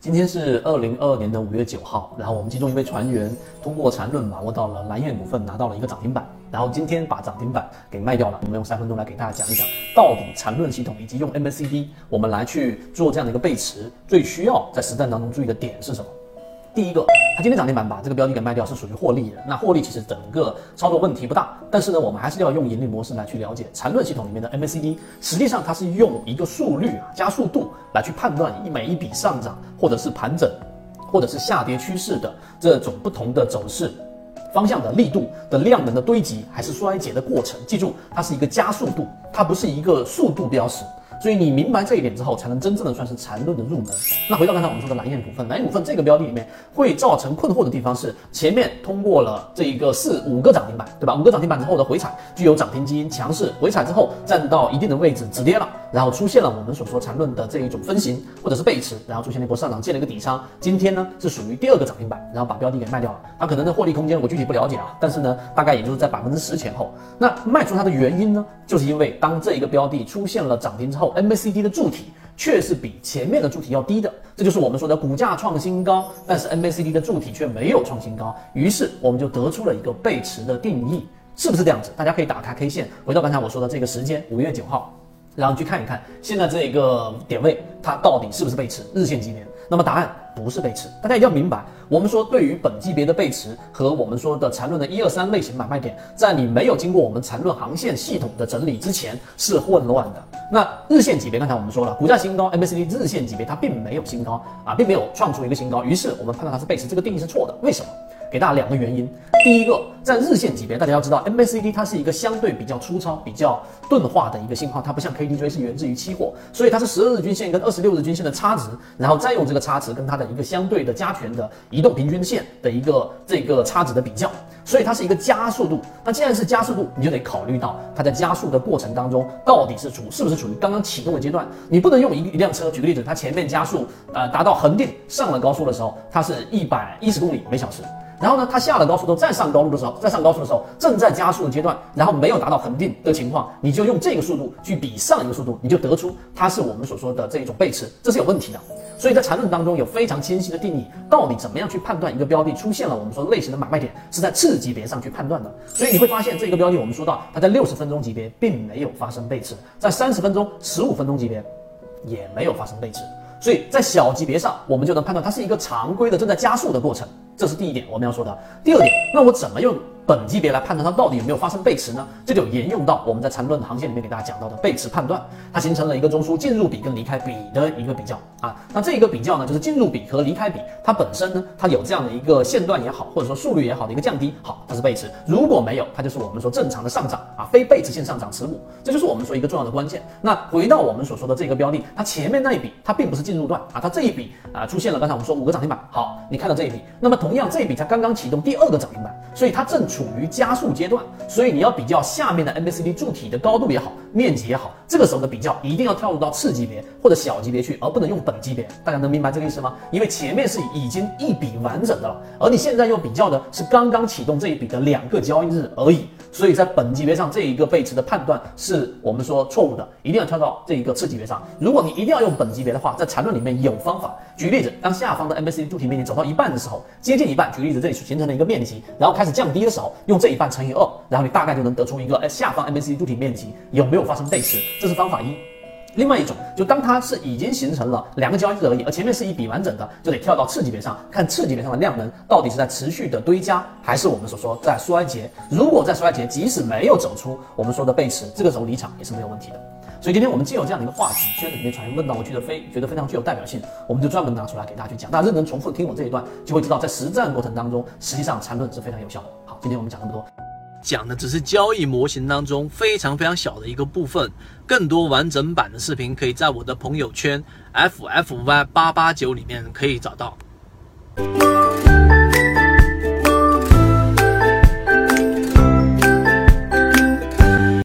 今天是二零二二年的五月九号，然后我们其中一位船员通过缠论把握到了蓝燕股份，拿到了一个涨停板，然后今天把涨停板给卖掉了。我们用三分钟来给大家讲一讲，到底缠论系统以及用 MACD 我们来去做这样的一个背驰，最需要在实战当中注意的点是什么？第一个，它今天涨停板把这个标的给卖掉是属于获利的。那获利其实整个操作问题不大，但是呢，我们还是要用盈利模式来去了解缠论系统里面的 MACD。实际上它是用一个速率啊加速度来去判断每一笔上涨或者是盘整，或者是下跌趋势的这种不同的走势方向的力度的量能的堆积还是衰竭的过程。记住，它是一个加速度，它不是一个速度标识。所以你明白这一点之后，才能真正的算是缠论的入门。那回到刚才我们说的蓝燕股份，蓝燕股份这个标的里面会造成困惑的地方是，前面通过了这一个四五个涨停板，对吧？五个涨停板之后的回踩具有涨停基因，强势回踩之后站到一定的位置止跌了，然后出现了我们所说缠论的这一种分型或者是背驰，然后出现了一波上涨，建了一个底仓。今天呢是属于第二个涨停板，然后把标的给卖掉了。它可能的获利空间我具体不了解啊，但是呢大概也就是在百分之十前后。那卖出它的原因呢，就是因为当这一个标的出现了涨停之后，MACD 的柱。体却是比前面的柱体要低的，这就是我们说的股价创新高，但是 MACD 的柱体却没有创新高，于是我们就得出了一个背驰的定义，是不是这样子？大家可以打开 K 线，回到刚才我说的这个时间，五月九号，然后去看一看现在这个点位，它到底是不是背驰？日线级别。那么答案不是背驰，大家一定要明白，我们说对于本级别的背驰和我们说的缠论的一二三类型买卖点，在你没有经过我们缠论航线系统的整理之前是混乱的。那日线级别，刚才我们说了，股价新高，MACD 日线级别它并没有新高啊，并没有创出一个新高，于是我们判断它是背驰，这个定义是错的。为什么？给大家两个原因。第一个，在日线级别，大家要知道，MACD 它是一个相对比较粗糙、比较钝化的一个信号，它不像 KDJ 是源自于期货，所以它是十二日均线跟二十六日均线的差值，然后再用这个差值跟它的一个相对的加权的移动平均线的一个这个差值的比较，所以它是一个加速度。那既然是加速度，你就得考虑到它在加速的过程当中到底是处是不是处于刚刚启动的阶段，你不能用一一辆车举个例子，它前面加速呃达到恒定上了高速的时候，它是一百一十公里每小时。然后呢，它下了高速之后再上高速的时候，再上高速的时候正在加速的阶段，然后没有达到恒定的情况，你就用这个速度去比上一个速度，你就得出它是我们所说的这一种背驰，这是有问题的。所以在缠论当中有非常清晰的定义，到底怎么样去判断一个标的出现了我们说类型的买卖点，是在次级别上去判断的。所以你会发现这个标的，我们说到它在六十分钟级别并没有发生背驰，在三十分钟、十五分钟级别也没有发生背驰。所以在小级别上，我们就能判断它是一个常规的正在加速的过程，这是第一点我们要说的。第二点，那我怎么用？本级别来判断它到底有没有发生背驰呢？这就沿用到我们在缠论的航线里面给大家讲到的背驰判断，它形成了一个中枢进入比跟离开比的一个比较啊。那这个比较呢，就是进入比和离开比，它本身呢，它有这样的一个线段也好，或者说速率也好的一个降低，好，它是背驰。如果没有，它就是我们说正常的上涨啊，非背驰线上涨持股，这就是我们说一个重要的关键。那回到我们所说的这个标的，它前面那一笔它并不是进入段啊，它这一笔啊出现了，刚才我们说五个涨停板，好，你看到这一笔，那么同样这一笔才刚刚启动第二个涨停板，所以它正处处于加速。阶段，所以你要比较下面的 MACD 柱体的高度也好，面积也好，这个时候的比较一定要跳入到次级别或者小级别去，而不能用本级别。大家能明白这个意思吗？因为前面是已经一笔完整的了，而你现在要比较的是刚刚启动这一笔的两个交易日而已。所以在本级别上这一个背驰的判断是我们说错误的，一定要跳到这一个次级别上。如果你一定要用本级别的话，在缠论里面有方法。举例子，当下方的 MACD 柱体面积走到一半的时候，接近一半，举例子这里形成了一个面积，然后开始降低的时候，用这一半乘以二，然后你大概就能得出一个，哎，下方 MACD 柱体面积有没有发生背驰？这是方法一。另外一种，就当它是已经形成了两个交易日而已，而前面是一笔完整的，就得跳到次级别上看次级别上的量能到底是在持续的堆加，还是我们所说在衰竭。如果在衰竭，即使没有走出我们说的背驰，这个时候离场也是没有问题的。所以今天我们既有这样的一个话题，圈子里面传问到，我觉得非觉得非常具有代表性，我们就专门拿出来给大家去讲。大家认真重复听我这一段，就会知道在实战过程当中，实际上缠论是非常有效的。好，今天我们讲那么多。讲的只是交易模型当中非常非常小的一个部分，更多完整版的视频可以在我的朋友圈 ffy 八八九里面可以找到。